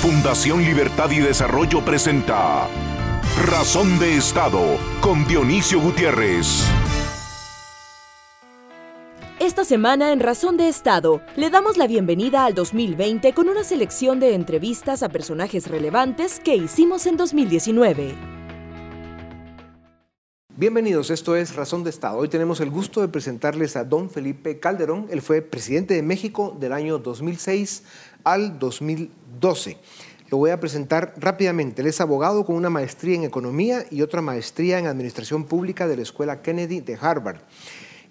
Fundación Libertad y Desarrollo presenta Razón de Estado con Dionisio Gutiérrez. Esta semana en Razón de Estado le damos la bienvenida al 2020 con una selección de entrevistas a personajes relevantes que hicimos en 2019. Bienvenidos, esto es Razón de Estado. Hoy tenemos el gusto de presentarles a don Felipe Calderón. Él fue presidente de México del año 2006 al 2012. Lo voy a presentar rápidamente. Él es abogado con una maestría en economía y otra maestría en administración pública de la Escuela Kennedy de Harvard.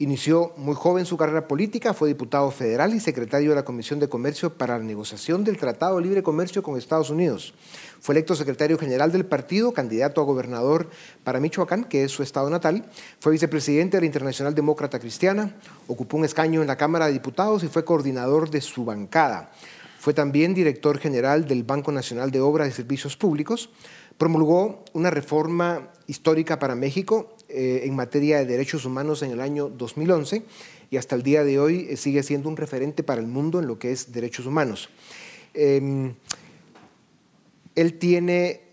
Inició muy joven su carrera política, fue diputado federal y secretario de la Comisión de Comercio para la negociación del Tratado de Libre Comercio con Estados Unidos. Fue electo secretario general del partido, candidato a gobernador para Michoacán, que es su estado natal. Fue vicepresidente de la Internacional Demócrata Cristiana, ocupó un escaño en la Cámara de Diputados y fue coordinador de su bancada. Fue también director general del Banco Nacional de Obras y Servicios Públicos. Promulgó una reforma histórica para México eh, en materia de derechos humanos en el año 2011 y hasta el día de hoy eh, sigue siendo un referente para el mundo en lo que es derechos humanos. Em, él tiene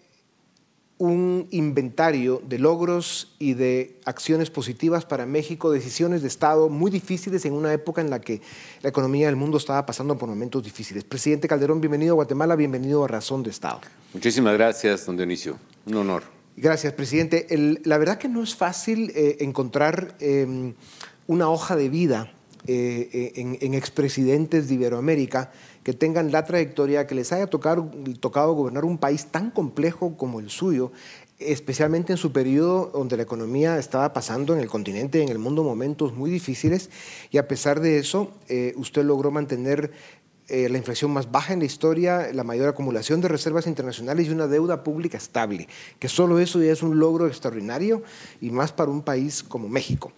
un inventario de logros y de acciones positivas para México, decisiones de Estado muy difíciles en una época en la que la economía del mundo estaba pasando por momentos difíciles. Presidente Calderón, bienvenido a Guatemala, bienvenido a Razón de Estado. Muchísimas gracias, don Dionisio. Un honor. Gracias, presidente. la verdad que no es fácil eh, encontrar em, una hoja de vida eh, en, en expresidentes de Iberoamérica que tengan la trayectoria, que les haya tocado, tocado gobernar un país tan complejo como el suyo, especialmente en su periodo donde la economía estaba pasando en el continente, en el mundo, momentos muy difíciles, y a pesar de eso, eh, usted logró mantener eh, la inflación más baja en la historia, la mayor acumulación de reservas internacionales y una deuda pública estable, que solo eso ya es un logro extraordinario y más para un país como México.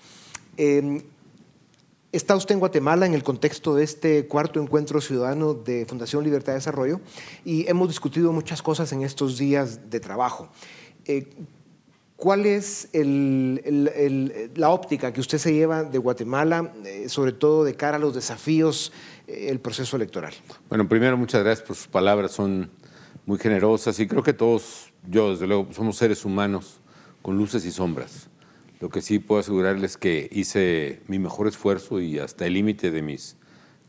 Em, Está usted en Guatemala en el contexto de este cuarto encuentro ciudadano de Fundación Libertad de Desarrollo y hemos discutido muchas cosas en estos días de trabajo. Eh, ¿Cuál es la óptica que usted se lleva de Guatemala, eh, sobre todo de cara a los desafíos, del eh, proceso electoral? Bueno, primero muchas gracias por sus palabras, son muy generosas y creo que todos, yo desde luego, somos seres humanos con luces y sombras. Lo que sí puedo asegurarles que hice mi mejor esfuerzo y hasta el límite de mis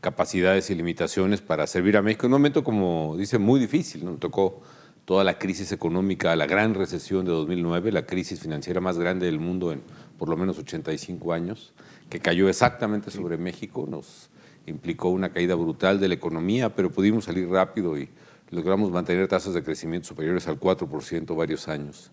capacidades y limitaciones para servir a México en un momento, como dice, muy difícil. ¿no? tocó toda la crisis económica, la gran recesión de 2009, la crisis financiera más grande del mundo en por lo menos 85 años, que cayó exactamente sobre México, nos implicó una caída brutal de la economía, pero pudimos salir rápido y logramos mantener tasas de crecimiento superiores al 4% varios años.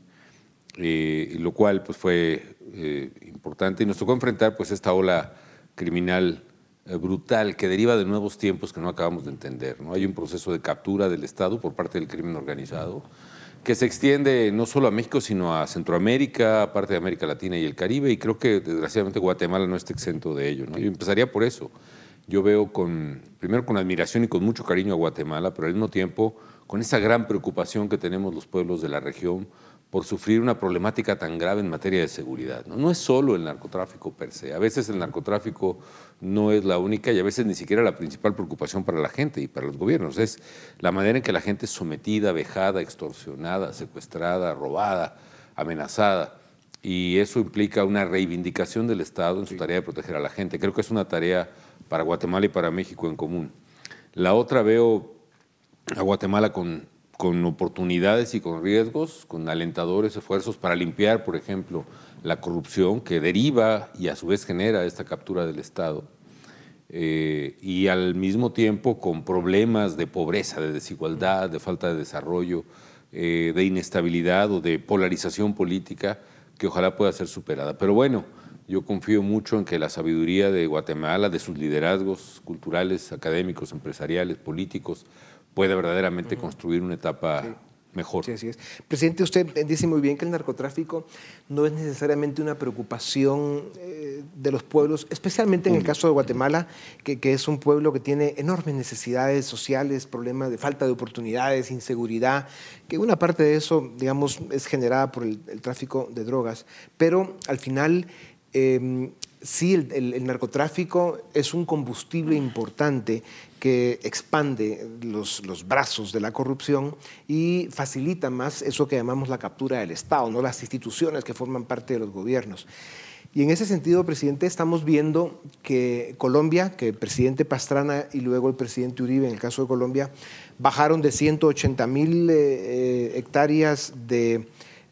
Eh, lo cual pues, fue eh, importante y nos tocó enfrentar pues, esta ola criminal eh, brutal que deriva de nuevos tiempos que no acabamos de entender. ¿no? Hay un proceso de captura del Estado por parte del crimen organizado que se extiende no solo a México, sino a Centroamérica, parte de América Latina y el Caribe, y creo que desgraciadamente Guatemala no está exento de ello. ¿no? Yo empezaría por eso. Yo veo con, primero con admiración y con mucho cariño a Guatemala, pero al mismo tiempo con esa gran preocupación que tenemos los pueblos de la región por sufrir una problemática tan grave en materia de seguridad. ¿no? no es solo el narcotráfico per se, a veces el narcotráfico no es la única y a veces ni siquiera la principal preocupación para la gente y para los gobiernos, es la manera en que la gente es sometida, vejada, extorsionada, secuestrada, robada, amenazada. Y eso implica una reivindicación del Estado en su tarea de proteger a la gente. Creo que es una tarea para Guatemala y para México en común. La otra veo a Guatemala con con oportunidades y con riesgos, con alentadores esfuerzos para limpiar, por ejemplo, la corrupción que deriva y a su vez genera esta captura del Estado. Eh, y al mismo tiempo con problemas de pobreza, de desigualdad, de falta de desarrollo, eh, de inestabilidad o de polarización política que ojalá pueda ser superada. Pero bueno, yo confío mucho en que la sabiduría de Guatemala, de sus liderazgos culturales, académicos, empresariales, políticos, puede verdaderamente construir una etapa mejor. Sí, así es. Presidente, usted dice muy bien que el narcotráfico no es necesariamente una preocupación eh, de los pueblos, especialmente en el caso de Guatemala, que, es un pueblo que tiene enormes necesidades sociales, problemas de falta de oportunidades, inseguridad, que una parte de eso, digamos, es generada por el, tráfico de drogas, pero al final... Em, sí, el, narcotráfico es un combustible importante que expande los, los, brazos de la corrupción y facilita más eso que llamamos la captura del Estado, no las instituciones que forman parte de los gobiernos. Y en ese sentido, presidente, estamos viendo que Colombia, que el presidente Pastrana y luego el presidente Uribe, en el caso de Colombia, bajaron de 180 mil eh, eh, hectáreas de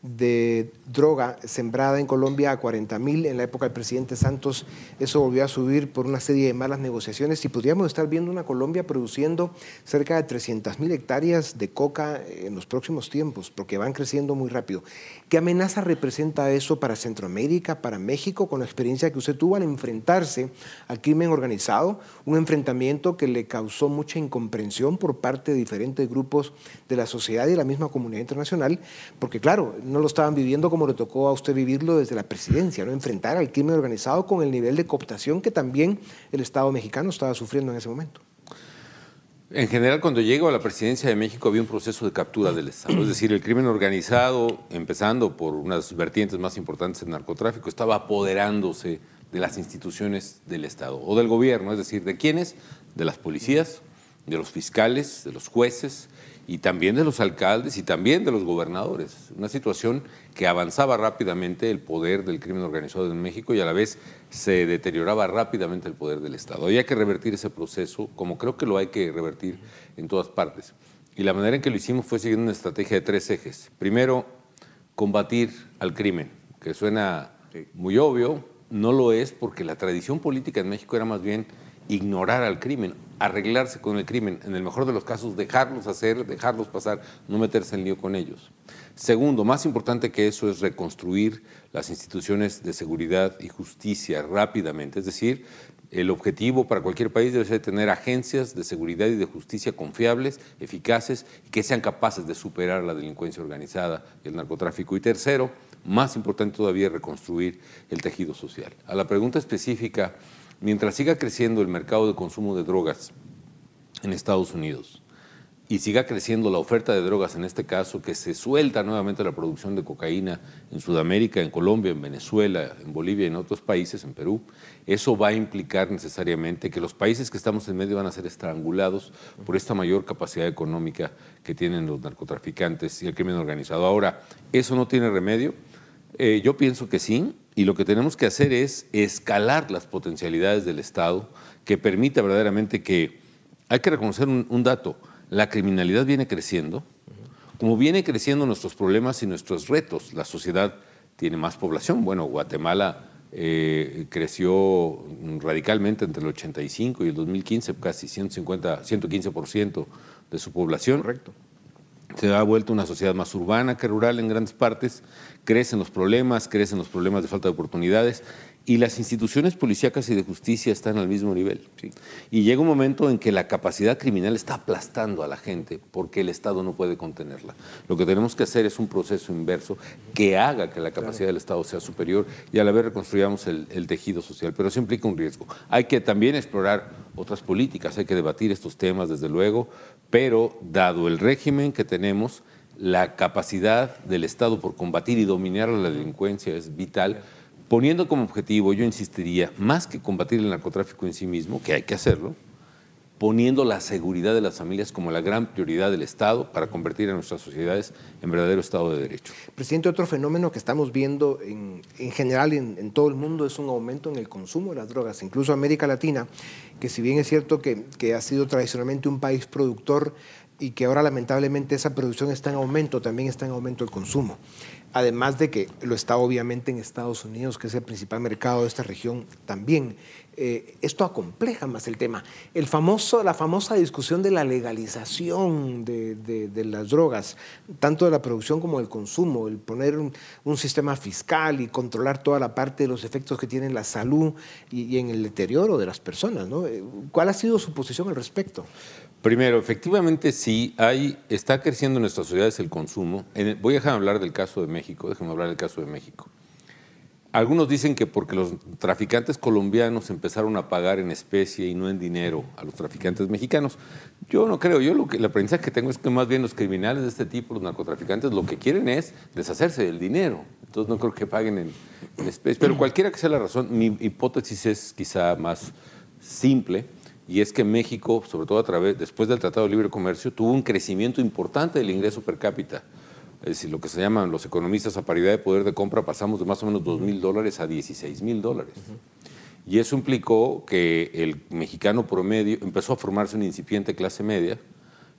de droga sembrada en Colombia a 40 mil en la época del presidente Santos. Eso volvió a subir por una serie de malas negociaciones y podríamos estar viendo una Colombia produciendo cerca de 300 mil hectáreas de coca en los próximos tiempos, porque van creciendo muy rápido. ¿Qué amenaza representa eso para Centroamérica, para México, con la experiencia que usted tuvo al enfrentarse al crimen organizado? Un enfrentamiento que le causó mucha incomprensión por parte de diferentes grupos de la sociedad y de la misma comunidad internacional, porque claro, no lo estaban viviendo como le tocó a usted vivirlo desde la presidencia, ¿no? enfrentar al crimen organizado con el nivel de cooptación que también el Estado mexicano estaba sufriendo en ese momento. En general, cuando llego a la presidencia de México había un proceso de captura del Estado. Es decir, el crimen organizado, empezando por unas vertientes más importantes del narcotráfico, estaba apoderándose de las instituciones del Estado o del gobierno. Es decir, ¿de quiénes? De las policías, de los fiscales, de los jueces y también de los alcaldes y también de los gobernadores. Una situación que avanzaba rápidamente el poder del crimen organizado en México y a la vez se deterioraba rápidamente el poder del Estado. Había que revertir ese proceso, como creo que lo hay que revertir en todas partes. Y la manera en que lo hicimos fue siguiendo una estrategia de tres ejes. Primero, combatir al crimen, que suena muy obvio, no lo es porque la tradición política en México era más bien ignorar al crimen, arreglarse con el crimen, en el mejor de los casos dejarlos hacer, dejarlos pasar, no meterse en lío con ellos. Segundo, más importante que eso es reconstruir las instituciones de seguridad y justicia rápidamente, es decir, el objetivo para cualquier país debe ser tener agencias de seguridad y de justicia confiables, eficaces y que sean capaces de superar la delincuencia organizada y el narcotráfico. Y tercero, más importante todavía, reconstruir el tejido social. A la pregunta específica mientras siga creciendo el mercado de consumo de drogas en Estados Unidos y siga creciendo la oferta de drogas, en este caso, que se suelta nuevamente la producción de cocaína en Sudamérica, en Colombia, en Venezuela, en Bolivia y en otros países, en Perú, eso va a implicar necesariamente que los países que estamos en medio van a ser estrangulados por esta mayor capacidad económica que tienen los narcotraficantes y el crimen organizado. Ahora, ¿eso no tiene remedio? Eh, yo pienso que sí, y lo que tenemos que hacer es escalar las potencialidades del Estado que permita verdaderamente que, hay que reconocer un, dato, la criminalidad viene creciendo, como viene creciendo nuestros problemas y nuestros retos, la sociedad tiene más población. Bueno, Guatemala eh, creció radicalmente entre el 85 y el 2015, casi 150, 115% de su población. Correcto se ha vuelto una sociedad más urbana que rural en grandes partes, crecen los problemas, crecen los problemas de falta de oportunidades y las instituciones policíacas y de justicia están al mismo nivel. Y llega un momento en que la capacidad criminal está aplastando a la gente porque el Estado no puede contenerla. Lo que tenemos que hacer es un proceso inverso que haga que la capacidad del Estado sea superior y a la vez reconstruyamos el, el tejido social. Pero eso implica un riesgo. Hay que también explorar otras políticas, hay que debatir estos temas, desde luego, pero dado el régimen que tenemos, la capacidad del Estado por combatir y dominar la delincuencia es vital, poniendo como objetivo, yo insistiría, más que combatir el narcotráfico en sí mismo, que hay que hacerlo, poniendo la seguridad de las familias como la gran prioridad del Estado para convertir a nuestras sociedades en verdadero Estado de Derecho. Presidente, otro fenómeno que estamos viendo en, general en, todo el mundo es un aumento en el consumo de las drogas, incluso América Latina, que si bien es cierto que ha sido tradicionalmente un país productor, y que ahora lamentablemente esa producción está en aumento, también está en aumento el consumo. Además de que lo está obviamente en Estados Unidos, que es el principal mercado de esta región también. Eh, esto acompleja más el tema. El famoso, la famosa discusión de la legalización de, las drogas, tanto de la producción como del consumo, el poner un, sistema fiscal y controlar toda la parte de los efectos que tiene en la salud y, en el deterioro de las personas. ¿no? Eh, ¿Cuál ha sido su posición al respecto? Primero, efectivamente sí, hay, está creciendo en nuestras sociedades el consumo. voy a dejar de hablar del caso de México, déjenme hablar del caso de México. Algunos dicen que porque los traficantes colombianos empezaron a pagar en especie y no en dinero a los traficantes mexicanos. Yo no creo, yo lo que, el aprendizaje que tengo es que más bien los criminales de este tipo, los narcotraficantes, lo que quieren es deshacerse del dinero. Entonces no creo que paguen en, en especie. Pero cualquiera que sea la razón, mi hipótesis es quizá más simple y es que México, sobre todo a través, después del Tratado de Libre Comercio, tuvo un crecimiento importante del ingreso per cápita es decir, lo que se llaman los economistas a paridad de poder de compra, pasamos de más o menos 2 mil dólares a 16 mil dólares. Y eso implicó que el mexicano promedio empezó a formarse una incipiente clase media.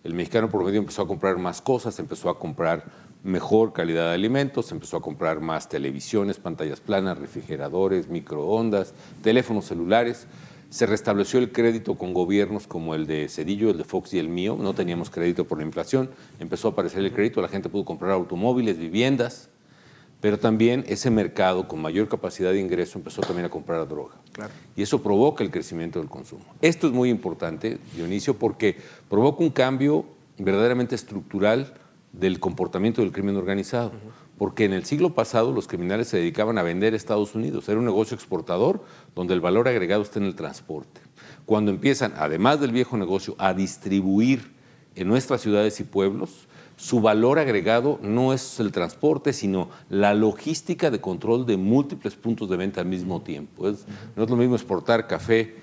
El mexicano promedio empezó a comprar más cosas, empezó a comprar mejor calidad de alimentos, empezó a comprar más televisiones, pantallas planas, refrigeradores, microondas, teléfonos celulares se restableció el crédito con gobiernos como el de Cedillo, el de Fox y el mío. No teníamos crédito por la inflación. Empezó a aparecer el crédito, la gente pudo comprar automóviles, viviendas, pero también ese mercado con mayor capacidad de ingreso empezó también a comprar droga. Y eso provoca el crecimiento del consumo. Esto es muy importante, Dionisio, porque provoca un cambio verdaderamente estructural del comportamiento del crimen organizado porque en el siglo pasado los criminales se dedicaban a vender a Estados Unidos. Era un negocio exportador donde el valor agregado está en el transporte. Cuando empiezan, además del viejo negocio, a distribuir en nuestras ciudades y pueblos, su valor agregado no es el transporte, sino la logística de control de múltiples puntos de venta al mismo tiempo. No es lo mismo exportar café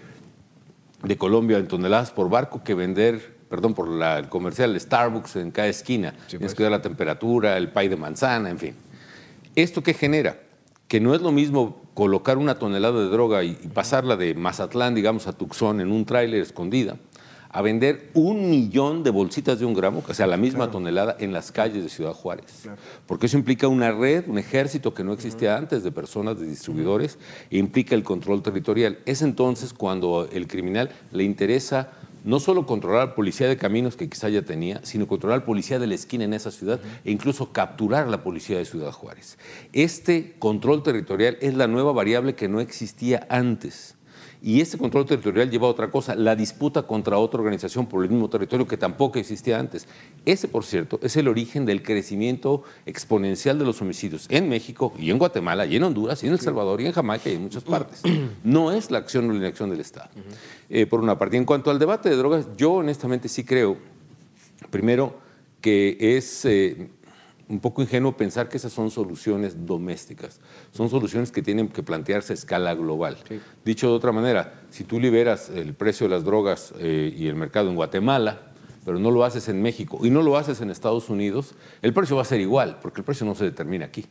de Colombia en toneladas por barco que vender perdón por la, el comercial Starbucks en cada esquina. Tienes pues. que dar la temperatura, el pay de manzana, en fin. ¿Esto qué genera? Que no es lo mismo colocar una tonelada de droga y, pasarla de Mazatlán, digamos, a Tucson en un tráiler escondida, a vender un millón de bolsitas de un gramo, o sea, la misma tonelada, en las calles de Ciudad Juárez. Porque eso implica una red, un ejército que no existía antes de personas, de distribuidores, e implica el control territorial. Es entonces cuando el criminal le interesa no solo controlar policía de caminos que quizá ya tenía, sino controlar policía de la esquina en esa ciudad e incluso capturar la policía de Ciudad Juárez. Este control territorial es la nueva variable que no existía antes. Y ese control territorial lleva a otra cosa, la disputa contra otra organización por el mismo territorio que tampoco existía antes. Ese, por cierto, es el origen del crecimiento exponencial de los homicidios en México y en Guatemala y en Honduras y en El Salvador y en Jamaica y en muchas partes. No es la acción o la inacción del Estado. Eh, por una parte. en cuanto al debate de drogas, yo honestamente sí creo, primero, que es... Eh, un poco ingenuo pensar que esas son soluciones domésticas. Son soluciones que tienen que plantearse a escala global. Dicho de otra manera, si tú liberas el precio de las drogas eh, y el mercado en Guatemala, pero no lo haces en México y no lo haces en Estados Unidos, el precio va a ser igual, porque el precio no se determina aquí.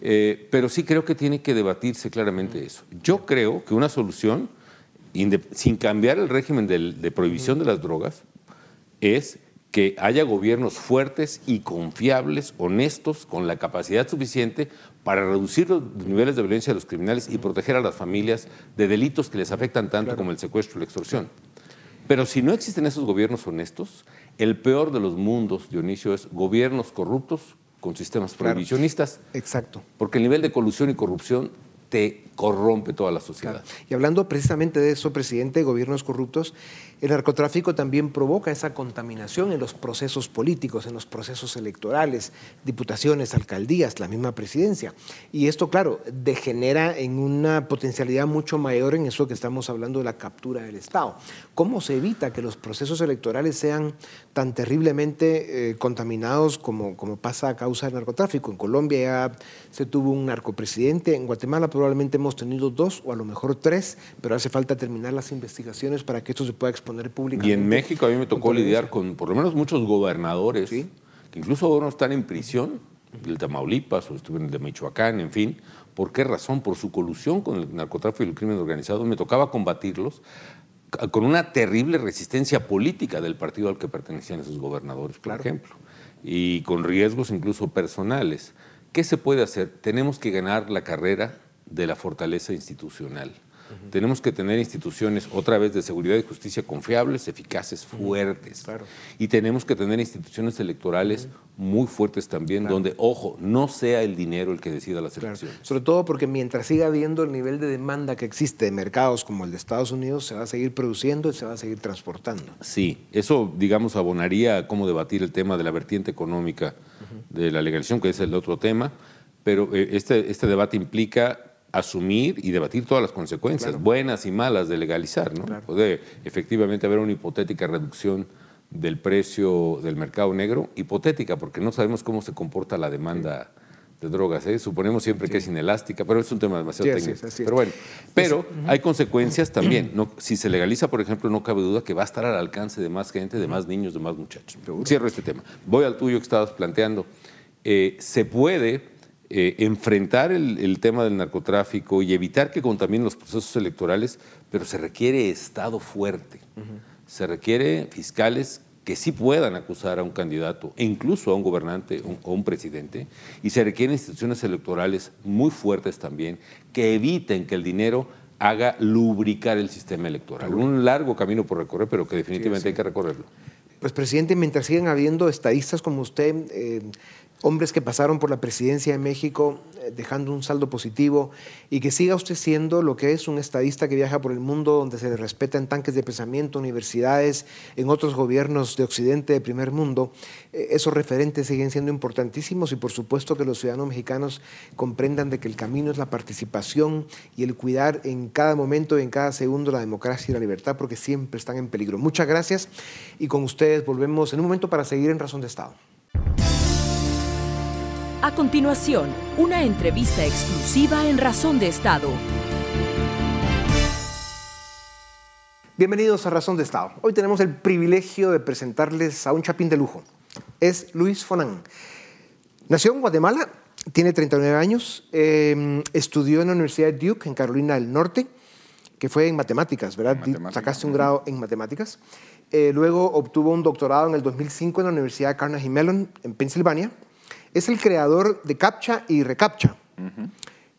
Eh, pero sí creo que tiene que debatirse claramente eso. Yo creo que una solución, sin cambiar el régimen de prohibición de las drogas, es que haya gobiernos fuertes y confiables, honestos, con la capacidad suficiente para reducir los niveles de violencia de los criminales y proteger a las familias de delitos que les afectan tanto como el secuestro y la extorsión. Pero si no existen esos gobiernos honestos, el peor de los mundos, Dionisio, es gobiernos corruptos con sistemas prohibicionistas. Exacto. Porque el nivel de colusión y corrupción te corrompe toda la sociedad. Y hablando precisamente de eso, presidente, gobiernos corruptos, el narcotráfico también provoca esa contaminación en los procesos políticos, en los procesos electorales, diputaciones, alcaldías, la misma presidencia. Y esto, claro, degenera en una potencialidad mucho mayor en eso que estamos hablando de la captura del Estado. ¿Cómo se evita que los procesos electorales sean tan terriblemente eh, contaminados como, pasa a causa del narcotráfico? En Colombia ya se tuvo un narcopresidente, en Guatemala probablemente hemos tenido dos o a lo mejor tres, pero hace falta terminar las investigaciones para que esto se pueda exponer públicamente. Y en México a mí me tocó lidiar con por lo menos muchos gobernadores, que incluso ahora están en prisión, el de Tamaulipas o estuvieron el de Michoacán, en fin. ¿Por qué razón? Por su colusión con el narcotráfico y el crimen organizado. Me tocaba combatirlos con una terrible resistencia política del partido al que pertenecían esos gobernadores, por ejemplo, y con riesgos incluso personales. ¿Qué se puede hacer? Tenemos que ganar la carrera de la fortaleza institucional. Tenemos que tener instituciones otra vez de seguridad y justicia confiables, eficaces, fuertes. Y tenemos que tener instituciones electorales muy fuertes también, donde, ojo, no sea el dinero el que decida las elecciones. Sobre todo porque mientras siga habiendo el nivel de demanda que existe de mercados como el de Estados Unidos, se va a seguir produciendo y se va a seguir transportando. Sí, eso, digamos, abonaría a cómo debatir el tema de la vertiente económica de la legalización, que es el otro tema, pero eh, este, este debate implica asumir y debatir todas las consecuencias, buenas y malas, de legalizar. ¿no? Puede efectivamente haber una hipotética reducción del precio del mercado negro, hipotética, porque no sabemos cómo se comporta la demanda de drogas. ¿eh? Suponemos siempre que es inelástica, pero es un tema demasiado técnico. pero bueno, pero hay consecuencias también. No, si se legaliza, por ejemplo, no cabe duda que va a estar al alcance de más gente, de más niños, de más muchachos. Cierro este tema. Voy al tuyo que estabas planteando. Eh, se puede eh, enfrentar el, tema del narcotráfico y evitar que contaminen los procesos electorales, pero se requiere Estado fuerte. Se requiere fiscales que sí puedan acusar a un candidato e incluso a un gobernante o un presidente, y se requieren instituciones electorales muy fuertes también que eviten que el dinero haga lubricar el sistema electoral. Un largo camino por recorrer, pero que definitivamente hay que recorrerlo. Pues presidente, mientras sigan habiendo estadistas como usted, eh, hombres que pasaron por la presidencia de México eh, dejando un saldo positivo y que siga usted siendo lo que es un estadista que viaja por el mundo donde se le respeta en tanques de pensamiento, universidades, en otros gobiernos de Occidente, de primer mundo. Eh, esos referentes siguen siendo importantísimos y por supuesto que los ciudadanos mexicanos comprendan de que el camino es la participación y el cuidar en cada momento y en cada segundo la democracia y la libertad porque siempre están en peligro. Muchas gracias y con ustedes volvemos en un momento para seguir en Razón de Estado. A continuación, una entrevista exclusiva en Razón de Estado. Bienvenidos a Razón de Estado. Hoy tenemos el privilegio de presentarles a un chapín de lujo. Es Luis Fonan. Nació en Guatemala, tiene 39 años, em, estudió en la Universidad de Duke, en Carolina del Norte, que fue en matemáticas, ¿verdad? Sacaste un grado en matemáticas. Eh, luego obtuvo un doctorado en el 2005 en la Universidad de Carnegie Mellon, en Pensilvania es el creador de CAPTCHA y ReCAPTCHA.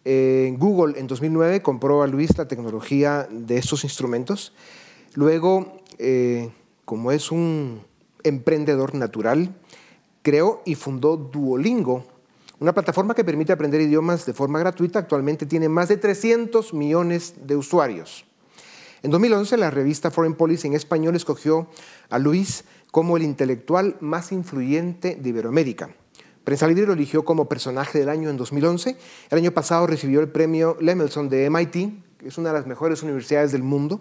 En Google en 2009 compró a Luis la tecnología de estos instrumentos. Luego, eh, como es un emprendedor natural, creó y fundó Duolingo, una plataforma que permite aprender idiomas de forma gratuita. Actualmente tiene más de 300 millones de usuarios. En 2011, la revista Foreign Policy en español escogió a Luis como el intelectual más influyente de Iberoamérica. Prensa Libre lo eligió como personaje del año en 2011. El año pasado recibió el premio Lemelson de MIT, que es una de las mejores universidades del mundo,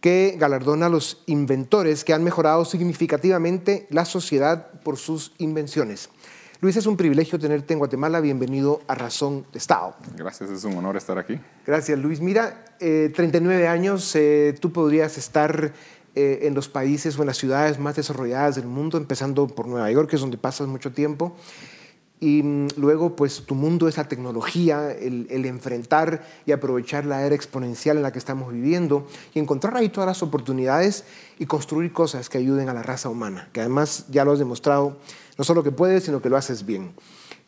que galardona a los inventores que han mejorado significativamente la sociedad por sus invenciones. Luis, es un privilegio tenerte en Guatemala. Bienvenido a Razón de Estado. Gracias, es un honor estar aquí. Gracias, Luis. Mira, 39 eh, años, eh, tú podrías estar eh, en los países o en las ciudades más desarrolladas del mundo, empezando por Nueva York, que es donde pasas mucho tiempo. Y mm, luego, pues tu mundo es la tecnología, el, enfrentar y aprovechar la era exponencial en la que estamos viviendo y encontrar ahí todas las oportunidades y construir cosas que ayuden a la raza humana, que además ya lo has demostrado, no solo que puedes, sino que lo haces bien.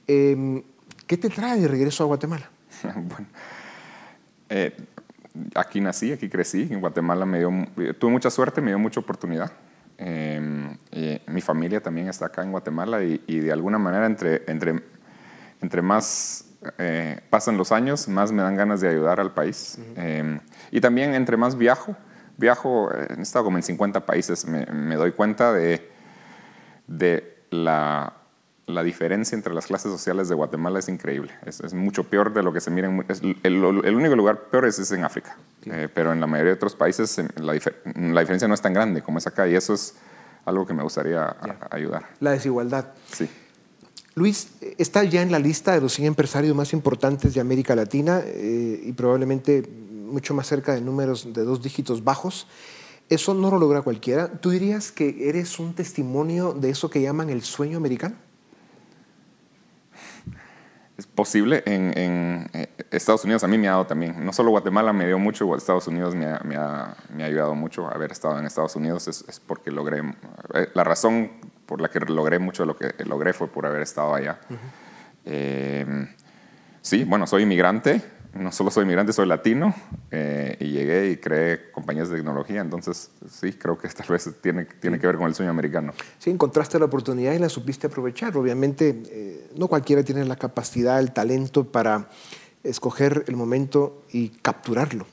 Em, ¿Qué te trae de regreso a Guatemala? bueno, eh, aquí nací, aquí crecí, en Guatemala me dio, tuve mucha suerte, me dio mucha oportunidad. Em, mi familia también está acá en Guatemala y, de alguna manera entre, entre, entre más eh, pasan los años, más me dan ganas de ayudar al país. Em, y también entre más viajo, viajo, he estado como en 50 países, me, me doy cuenta de, de la la diferencia entre las clases sociales de Guatemala es increíble. Es, mucho peor de lo que se mira. el, único lugar peor es, en África. Eh, pero en la mayoría de otros países la, diferencia no es tan grande como es acá. Y eso es algo que me gustaría ayudar. La desigualdad. Sí. Luis, está ya en la lista de los 100 empresarios más importantes de América Latina eh, y probablemente mucho más cerca de números de dos dígitos bajos. Eso no lo logra cualquiera. ¿Tú dirías que eres un testimonio de eso que llaman el sueño americano? Es posible. En, eh, Estados Unidos a mí me ha dado también, no solo Guatemala me dio mucho, Estados Unidos me ha, me ha, ayudado mucho. Haber estado en Estados Unidos es, porque logré, eh, la razón por la que logré mucho de lo que logré fue por haber estado allá. Eh, sí, bueno, soy inmigrante, no solo soy migrante, soy latino eh, y llegué y creé compañías de tecnología, entonces sí, creo que tal vez tiene, tiene que ver con el sueño americano. Sí, encontraste la oportunidad y la supiste aprovechar. Obviamente, eh, no cualquiera tiene la capacidad, el talento para escoger el momento y capturarlo.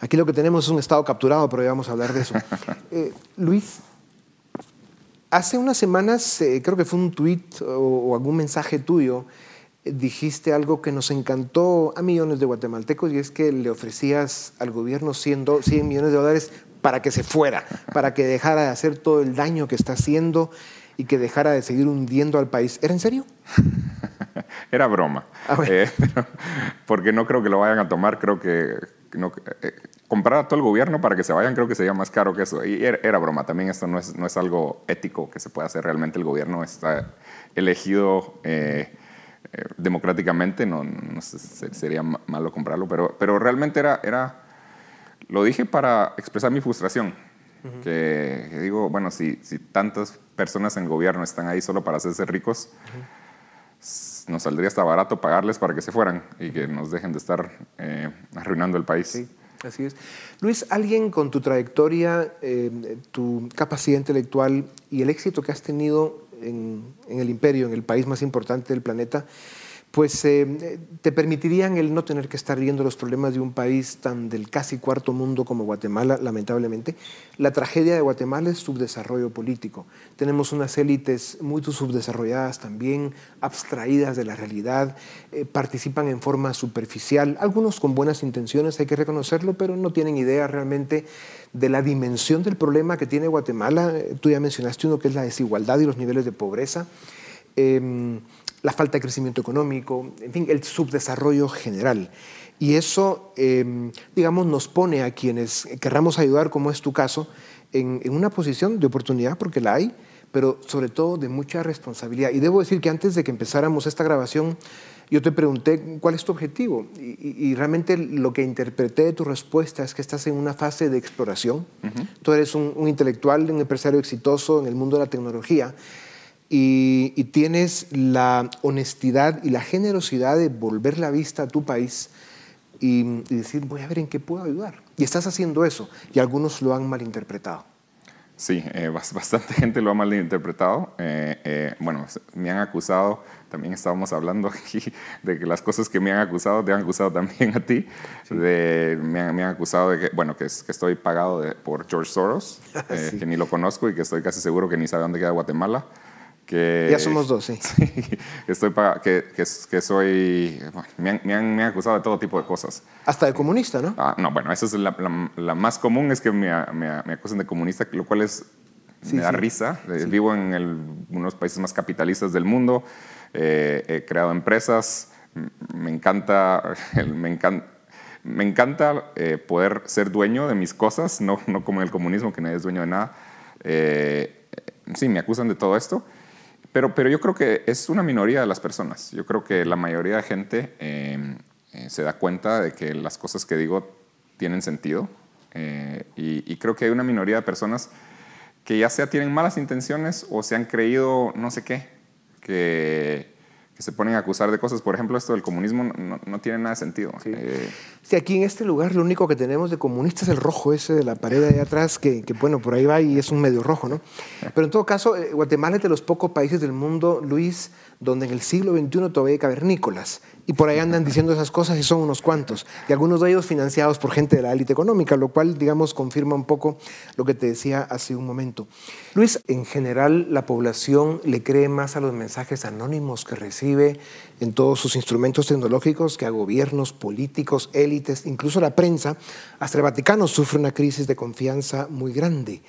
Aquí lo que tenemos es un estado capturado, pero ya vamos a hablar de eso. Eh, Luis, hace unas semanas, creo que fue un tweet o, o algún mensaje tuyo, dijiste algo que nos encantó a millones de guatemaltecos y es que le ofrecías al gobierno 100, 100 millones de dólares para que se fuera, para que dejara de hacer todo el daño que está haciendo y que dejara de seguir hundiendo al país. ¿Era en serio? Era broma. Ah, eh, porque no creo que lo vayan a tomar, creo que no, eh, comprar a todo el gobierno para que se vayan creo que sería más caro que eso. Y era, broma, también esto no es, no es algo ético que se pueda hacer realmente. El gobierno está elegido eh, democráticamente, no, no, sería malo comprarlo, pero, pero realmente era, era, lo dije para expresar mi frustración que, digo, bueno, si, si tantas personas en gobierno están ahí solo para hacerse ricos, nos saldría hasta barato pagarles para que se fueran y que nos dejen de estar eh, arruinando el país. Sí, así es. Luis, alguien con tu trayectoria, eh, tu capacidad intelectual y el éxito que has tenido en, el imperio, en el país más importante del planeta, pues eh, te permitirían el no tener que estar viendo los problemas de un país tan del casi cuarto mundo como Guatemala, lamentablemente. La tragedia de Guatemala es subdesarrollo político. Tenemos unas élites muy subdesarrolladas también, abstraídas de la realidad, eh, participan en forma superficial, algunos con buenas intenciones, hay que reconocerlo, pero no tienen idea realmente de la dimensión del problema que tiene Guatemala. Tú ya mencionaste uno que es la desigualdad y los niveles de pobreza. Em, la falta de crecimiento económico, en fin, el subdesarrollo general. Y eso, em, digamos, nos pone a quienes querramos ayudar, como es tu caso, en, una posición de oportunidad, porque la hay, pero sobre todo de mucha responsabilidad. Y debo decir que antes de que empezáramos esta grabación, yo te pregunté cuál es tu objetivo y, realmente lo que interpreté de tu respuesta es que estás en una fase de exploración. Tú eres un, un intelectual, un empresario exitoso en el mundo de la tecnología y, tienes la honestidad y la generosidad de volver la vista a tu país y, decir, voy a ver en qué puedo ayudar. Y estás haciendo eso y algunos lo han malinterpretado. Sí, eh, bastante gente lo ha malinterpretado. Eh, eh, bueno, me han acusado, también estábamos hablando aquí de que las cosas que me han acusado te han acusado también a ti. De, me, han, acusado de que, bueno, que, que estoy pagado por George Soros, que ni lo conozco y que estoy casi seguro que ni sabe dónde queda Guatemala ya somos dos, sí. estoy que, que, soy. me, han, me, han, acusado de todo tipo de cosas. Hasta de comunista, ¿no? Ah, no, bueno, esa es la, la, más común, es que me, me, acusen de comunista, lo cual es. me da risa. Eh, vivo en el, uno de los países más capitalistas del mundo. Eh, he creado empresas. Me encanta. Me encanta me encanta eh, poder ser dueño de mis cosas, no, no como en el comunismo, que nadie es dueño de nada. sí, me acusan de todo esto. Pero, pero yo creo que es una minoría de las personas. Yo creo que la mayoría de gente em, eh, se da cuenta de que las cosas que digo tienen sentido. Eh, y, creo que hay una minoría de personas que ya sea tienen malas intenciones o se han creído no sé qué, que, que se ponen a acusar de cosas. Por ejemplo, esto del comunismo no, no tiene nada de sentido. Sí. Eh, sí. aquí en este lugar lo único que tenemos de comunista es el rojo ese de la pared de atrás, que, que, bueno, por ahí va y es un medio rojo, ¿no? Pero en todo caso, eh, Guatemala es de los pocos países del mundo, Luis, donde en el siglo XXI todavía hay cavernícolas. Y por ahí andan diciendo esas cosas y son unos cuantos. Y algunos de ellos financiados por gente de la élite económica, lo cual, digamos, confirma un poco lo que te decía hace un momento. Luis, en general, la población le cree más a los mensajes anónimos que recibe en todos sus instrumentos tecnológicos que a gobiernos, políticos, élites, incluso la prensa. Hasta el Vaticano sufre una crisis de confianza muy grande.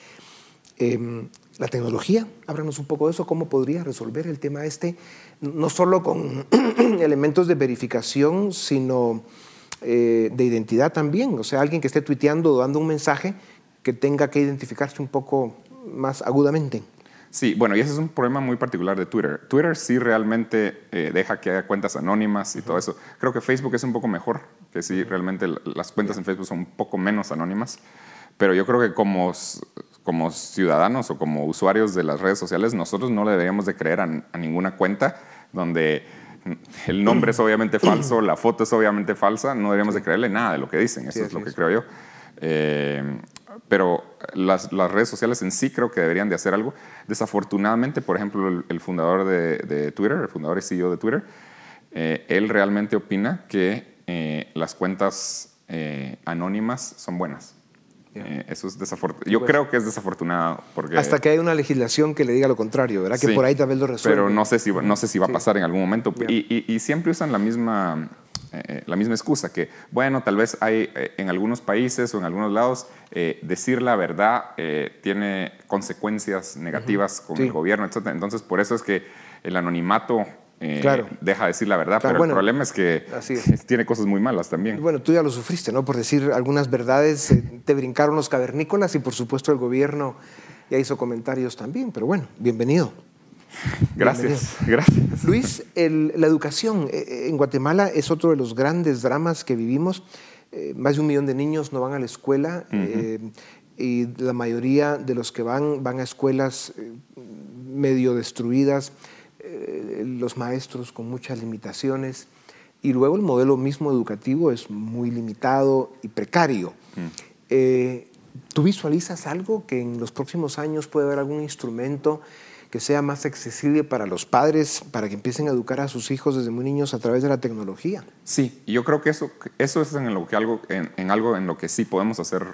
Em, la tecnología, háblanos un poco de eso, cómo podría resolver el tema este, no solo con elementos de verificación, sino eh, de identidad también. O sea, alguien que esté tuiteando o dando un mensaje que tenga que identificarse un poco más agudamente. Sí, bueno, y ese es un problema muy particular de Twitter. Twitter sí realmente eh, deja que haya cuentas anónimas y todo eso. Creo que Facebook es un poco mejor, que sí, realmente las cuentas en Facebook son un poco menos anónimas. Pero yo creo que como como ciudadanos o como usuarios de las redes sociales, nosotros no le deberíamos de creer a, ninguna cuenta donde el nombre es obviamente falso, la foto es obviamente falsa, no deberíamos de creerle nada de lo que dicen, eso es lo que creo yo. Eh, pero las, redes sociales en sí creo que deberían de hacer algo. Desafortunadamente, por ejemplo, el, fundador de, Twitter, el fundador y CEO de Twitter, eh, él realmente opina que eh, las cuentas anónimas son buenas Eh, eso es desafortunado. Yo creo que es desafortunado. Porque, Hasta que hay una legislación que le diga lo contrario, ¿verdad? que por ahí tal vez lo resuelve. Pero no sé si, no sé si va a pasar en algún momento. Y, y, siempre usan la misma, eh, la misma excusa, que bueno, tal vez hay eh, en algunos países o en algunos lados, decir la verdad tiene consecuencias negativas con el gobierno, etc. Entonces, por eso es que el anonimato eh, claro. deja de decir la verdad, pero el problema es que tiene cosas muy malas también. Bueno, tú ya lo sufriste, ¿no? Por decir algunas verdades, eh, te brincaron los cavernícolas y por supuesto el gobierno ya hizo comentarios también, pero bueno, bienvenido. Gracias, gracias. Luis, la educación eh, en Guatemala es otro de los grandes dramas que vivimos. más de un millón de niños no van a la escuela y la mayoría de los que van van a escuelas medio destruidas eh, los maestros con muchas limitaciones y luego el modelo mismo educativo es muy limitado y precario. Mm. Eh, ¿Tú visualizas algo que en los próximos años puede haber algún instrumento que sea más accesible para los padres, para que empiecen a educar a sus hijos desde muy niños a través de la tecnología? Sí, yo creo que eso, eso es en, lo que algo, en, algo en lo que sí podemos hacer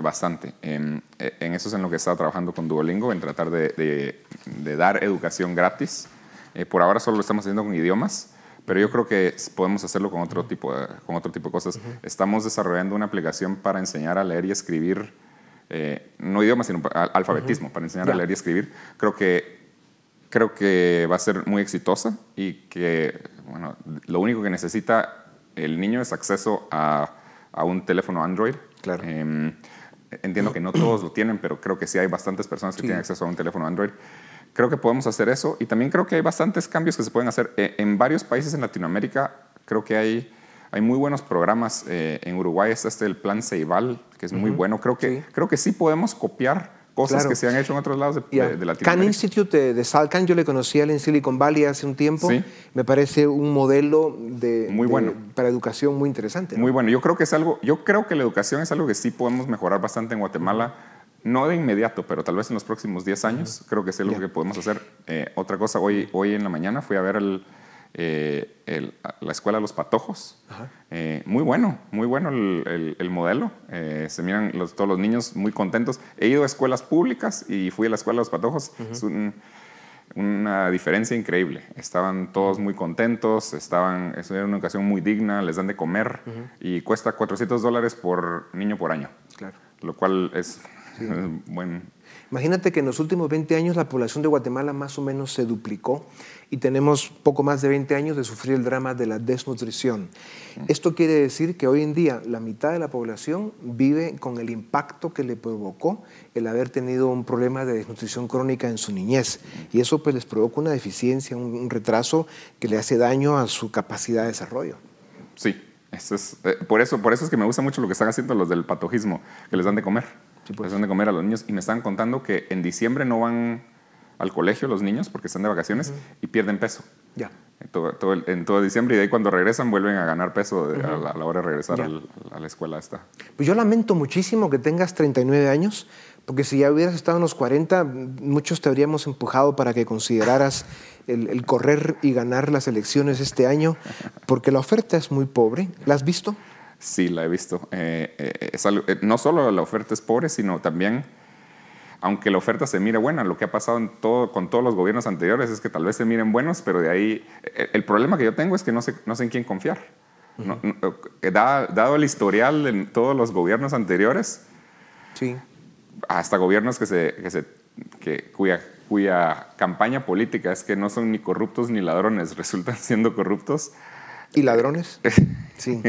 bastante. En, eso es en lo que está trabajando con Duolingo, en tratar de, de dar educación gratis eh, por ahora solo lo estamos haciendo con idiomas, pero yo creo que podemos hacerlo con otro tipo de, con otro tipo de cosas. Estamos desarrollando una aplicación para enseñar a leer y escribir, eh, no idiomas, sino alfabetismo, para enseñar a leer y escribir. Creo que, creo que va a ser muy exitosa y que bueno, lo único que necesita el niño es acceso a, a un teléfono Android. Claro. Em, entiendo que no todos lo tienen, pero creo que sí hay bastantes personas que tienen acceso a un teléfono Android. Creo que podemos hacer eso y también creo que hay bastantes cambios que se pueden hacer. Eh, en varios países en Latinoamérica creo que hay, hay muy buenos programas. Eh, en Uruguay está este el Plan Ceibal, que es muy bueno. Creo que, sí. creo que sí podemos copiar cosas que se han hecho en otros lados de, Latinoamérica. Can Institute de, Salcan, yo le conocí en Silicon Valley hace un tiempo. Me parece un modelo de, muy bueno. para educación muy interesante. Muy bueno. Yo creo que es algo, yo creo que la educación es algo que sí podemos mejorar bastante en Guatemala no de inmediato, pero tal vez en los próximos 10 años, creo que es lo que podemos hacer. Eh, otra cosa, hoy, hoy en la mañana fui a ver eh, la escuela de los patojos. Eh, muy bueno, muy bueno el, modelo. se miran todos los niños muy contentos. He ido a escuelas públicas y fui a la escuela de los patojos. Es una diferencia increíble. Estaban todos muy contentos, estaban, es una educación muy digna, les dan de comer y cuesta 400 dólares por niño por año. Claro. Lo cual es bueno. Imagínate que en los últimos 20 años la población de Guatemala más o menos se duplicó y tenemos poco más de 20 años de sufrir el drama de la desnutrición. Esto quiere decir que hoy en día la mitad de la población vive con el impacto que le provocó el haber tenido un problema de desnutrición crónica en su niñez y eso pues les provoca una deficiencia, un, retraso que le hace daño a su capacidad de desarrollo. Sí, eso es, eh, por, eso, por eso es que me gusta mucho lo que están haciendo los del patojismo, que les dan de comer. Sí, pues. Les dan de comer a los niños. Y me están contando que en diciembre no van al colegio los niños porque están de vacaciones y pierden peso. Ya. En todo, en todo, diciembre y de ahí cuando regresan vuelven a ganar peso a, la, hora de regresar a la escuela esta. Pues yo lamento muchísimo que tengas 39 años porque si ya hubieras estado en los 40 muchos te habríamos empujado para que consideraras el, correr y ganar las elecciones este año, porque la oferta es muy pobre. ¿La has visto? Sí, la he visto. Eh, eh, eh, no solo la oferta es pobre, sino también, aunque la oferta se mire buena, lo que ha pasado en todo, con todos los gobiernos anteriores es que tal vez se miren buenos, pero de ahí, el problema que yo tengo es que no sé, no sé en quién confiar. dado, el historial en todos los gobiernos anteriores, sí. hasta gobiernos que se, que se que, cuya cuya campaña política es que no son ni corruptos ni ladrones, resultan siendo corruptos. ¿Y ladrones? Sí,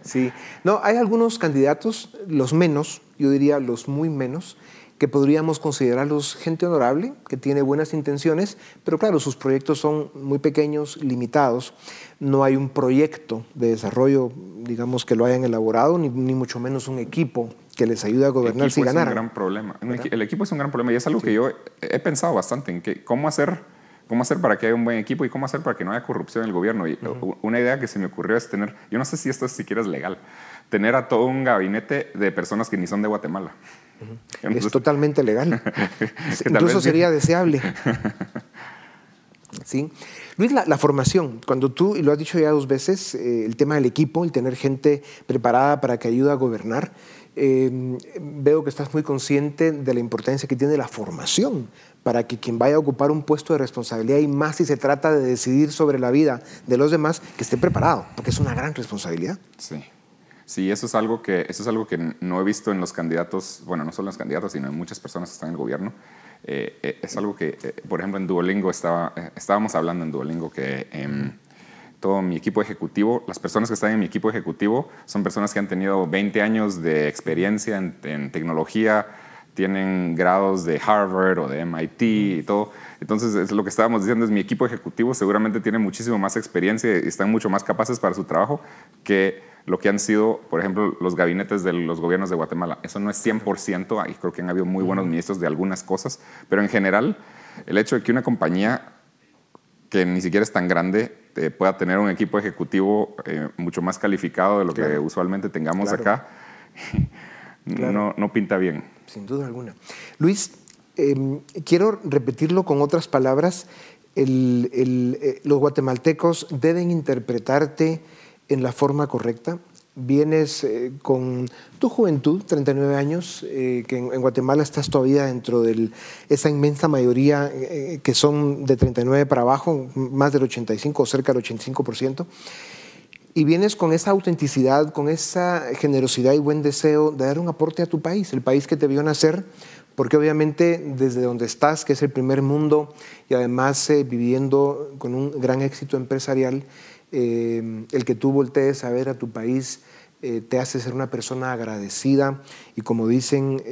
sí. No, hay algunos candidatos, los menos, yo diría los muy menos, que podríamos considerarlos gente honorable, que tiene buenas intenciones, pero claro, sus proyectos son muy pequeños, limitados. No hay un proyecto de desarrollo, digamos, que lo hayan elaborado, ni, ni mucho menos un equipo que les ayude a gobernar si ganaran. Es un gran problema. El equipo es un gran problema y es algo que yo he pensado bastante en que cómo hacer, cómo hacer para que haya un buen equipo y cómo hacer para que no haya corrupción en el gobierno. Y una idea que se me ocurrió es tener, yo no sé si esto siquiera es legal, tener a todo un gabinete de personas que ni son de Guatemala. es totalmente legal. Incluso sería deseable. ¿Sí? Luis, la, formación, cuando tú, y lo has dicho ya dos veces, eh, el tema del equipo, el tener gente preparada para que ayude a gobernar, eh, veo que estás muy consciente de la importancia que tiene la formación para que quien vaya a ocupar un puesto de responsabilidad y más si se trata de decidir sobre la vida de los demás, que esté preparado, porque es una gran responsabilidad. Sí. Sí, eso es algo que, eso es algo que no he visto en los candidatos, bueno, no solo en los candidatos, sino en muchas personas que están en el gobierno. Eh, eh, es algo que, eh, por ejemplo, en Duolingo estaba, estábamos hablando en Duolingo que em, todo mi equipo ejecutivo, las personas que están en mi equipo ejecutivo son personas que han tenido 20 años de experiencia en, en tecnología, tienen grados de Harvard o de MIT y todo. Entonces, es lo que estábamos diciendo es mi equipo ejecutivo seguramente tiene muchísimo más experiencia y están mucho más capaces para su trabajo que lo que han sido, por ejemplo, los gabinetes de los gobiernos de Guatemala. Eso no es 100%, ahí creo que han habido muy buenos ministros de algunas cosas, pero en general, el hecho de que una compañía que ni siquiera es tan grande eh, pueda tener un equipo ejecutivo eh, mucho más calificado de lo que usualmente tengamos acá, no, no pinta bien sin duda alguna. Luis, em, quiero repetirlo con otras palabras. Eh, los guatemaltecos deben interpretarte en la forma correcta. Vienes eh, con tu juventud, 39 años, eh, que en, Guatemala estás todavía dentro de esa inmensa mayoría que son de 39 para abajo, más del 85 o cerca del 85% y vienes con esa autenticidad, con esa generosidad y buen deseo de dar un aporte a tu país, el país que te vio nacer, porque obviamente desde donde estás, que es el primer mundo, y además eh, viviendo con un gran éxito empresarial, eh, el que tú voltees a ver a tu país eh, te hace ser una persona agradecida y como dicen,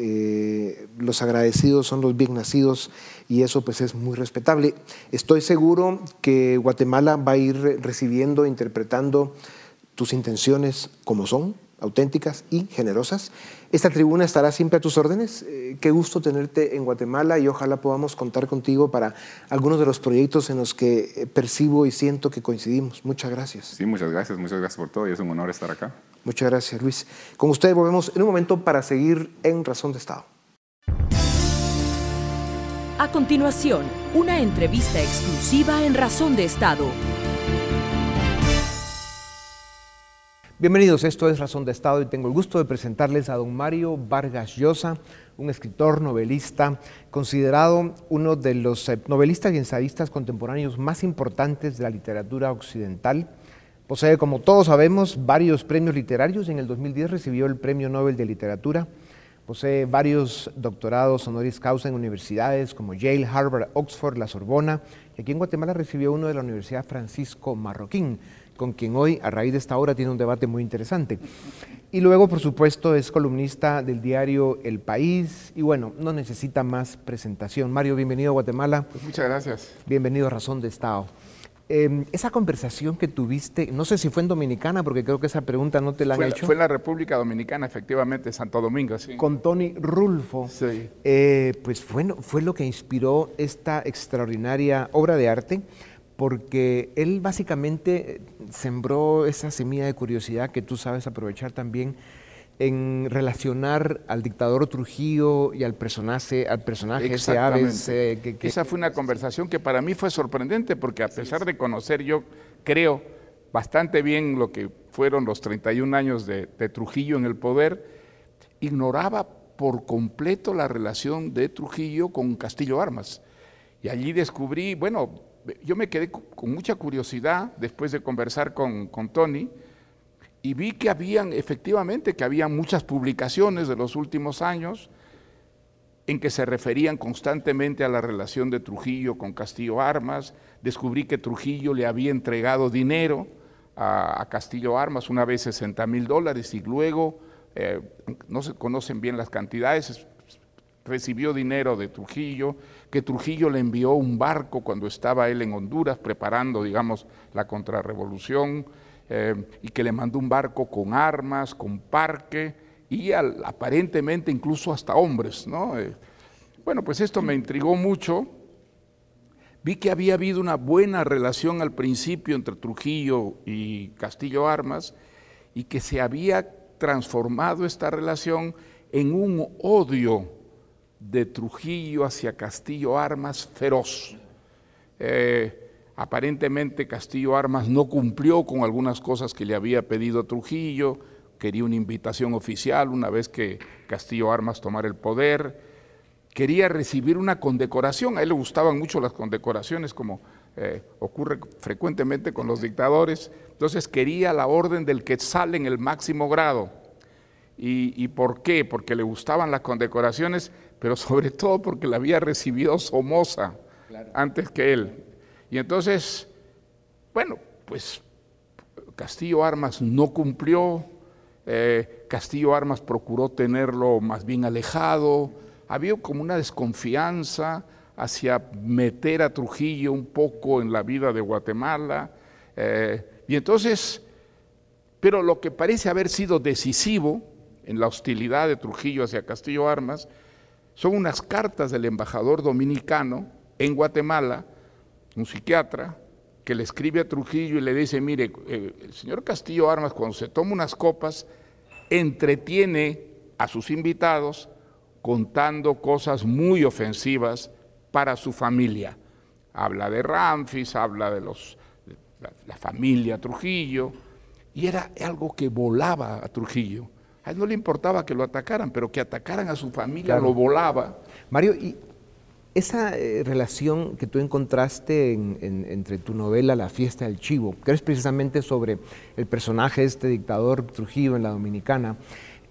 los agradecidos son los bien nacidos y eso pues es muy respetable. Estoy seguro que Guatemala va a ir recibiendo, interpretando tus intenciones como son, auténticas y generosas. Esta tribuna estará siempre a tus órdenes. Eh, qué gusto tenerte en Guatemala y ojalá podamos contar contigo para algunos de los proyectos en los que eh, percibo y siento que coincidimos. Muchas gracias. Sí, muchas gracias, muchas gracias por todo y es un honor estar acá. Muchas gracias, Luis. Con ustedes volvemos en un momento para seguir en Razón de Estado. A continuación, una entrevista exclusiva en Razón de Estado. Bienvenidos, esto es Razón de Estado y tengo el gusto de presentarles a don Mario Vargas Llosa, un escritor, novelista, considerado uno de los eh, novelistas y ensayistas contemporáneos más importantes de la literatura occidental. Posee, como todos sabemos, varios premios literarios en el 2010 recibió el Premio Nobel de Literatura. Posee varios doctorados honoris causa en universidades como Yale, Harvard, Oxford, la Sorbona. Y aquí en Guatemala recibió uno de la Universidad Francisco Marroquín con quien hoy, a raíz de esta hora, tiene un debate muy interesante. Y luego, por supuesto, es columnista del diario El País y bueno, no necesita más presentación. Mario, bienvenido a Guatemala. Pues muchas gracias. Bienvenido a Razón de Estado. Em, esa conversación que tuviste, no sé si fue en Dominicana, porque creo que esa pregunta no te la han hecho. Fue en la República Dominicana, efectivamente, Santo Domingo, sí. Con Tony Rulfo. Sí. Eh, pues fue, fue lo que inspiró esta extraordinaria obra de arte porque él básicamente eh, sembró esa semilla de curiosidad que tú sabes aprovechar también en relacionar al dictador Trujillo y al personaje, al personaje ese Aves. que, Esa fue una conversación que para mí fue sorprendente porque a pesar de conocer yo creo bastante bien lo que fueron los 31 años de, de Trujillo en el poder, ignoraba por completo la relación de Trujillo con Castillo Armas. Y allí descubrí, bueno, yo me quedé con mucha curiosidad después de conversar con, Tony y vi que habían, efectivamente, que había muchas publicaciones de los últimos años en que se referían constantemente a la relación de Trujillo con Castillo Armas. Descubrí que Trujillo le había entregado dinero a, Castillo Armas, una vez 60 mil dólares, y luego, eh, no se conocen bien las cantidades, recibió dinero de Trujillo, que Trujillo le envió un barco cuando estaba él en Honduras preparando, digamos, la contrarrevolución, eh, y que le mandó un barco con armas, con parque, y aparentemente incluso hasta hombres, ¿no? Eh, bueno, pues esto me intrigó mucho. Vi que había habido una buena relación al principio entre Trujillo y Castillo Armas y que se había transformado esta relación en un odio de Trujillo hacia Castillo Armas feroz. Eh, aparentemente Castillo Armas no cumplió con algunas cosas que le había pedido Trujillo, quería una invitación oficial una vez que Castillo Armas tomara el poder, quería recibir una condecoración, a él le gustaban mucho las condecoraciones como eh, ocurre frecuentemente con los dictadores, entonces quería la orden del Quetzal en el máximo grado. ¿Y, por qué? Porque le gustaban las condecoraciones, pero sobre todo porque la había recibido Somoza antes que él. Y entonces, bueno, pues Castillo Armas no cumplió, eh, Castillo Armas procuró tenerlo más bien alejado, había como una desconfianza, hacia meter a Trujillo un poco en la vida de Guatemala. Eh, y entonces, pero lo que parece haber sido decisivo en la hostilidad de Trujillo hacia Castillo Armas son unas cartas del embajador dominicano en Guatemala, un psiquiatra, que le escribe a Trujillo y le dice, mire, eh, el señor Castillo Armas cuando se toma unas copas, entretiene a sus invitados contando cosas muy ofensivas para su familia. Habla de Ramfis, habla de los, la, familia Trujillo, y era algo que volaba a Trujillo. A él no le importaba que lo atacaran, pero que atacaran a su familia lo volaba. Mario, y esa eh, relación que tú encontraste entre tu novela La fiesta del chivo, que es precisamente sobre el personaje de este dictador Trujillo en la Dominicana,